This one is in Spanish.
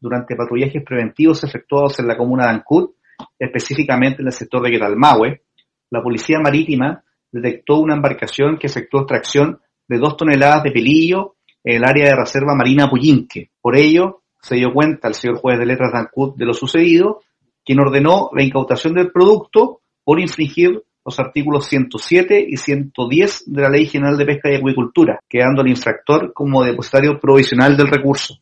durante patrullajes preventivos efectuados en la comuna de Ancud, específicamente en el sector de Quetalmahue, la Policía Marítima detectó una embarcación que efectuó extracción de dos toneladas de pelillo en el área de reserva marina Puyinque. Por ello, se dio cuenta el señor juez de letras de Ancud de lo sucedido, quien ordenó la incautación del producto por infringir los artículos 107 y 110 de la Ley General de Pesca y Acuicultura, quedando el infractor como depositario provisional del recurso.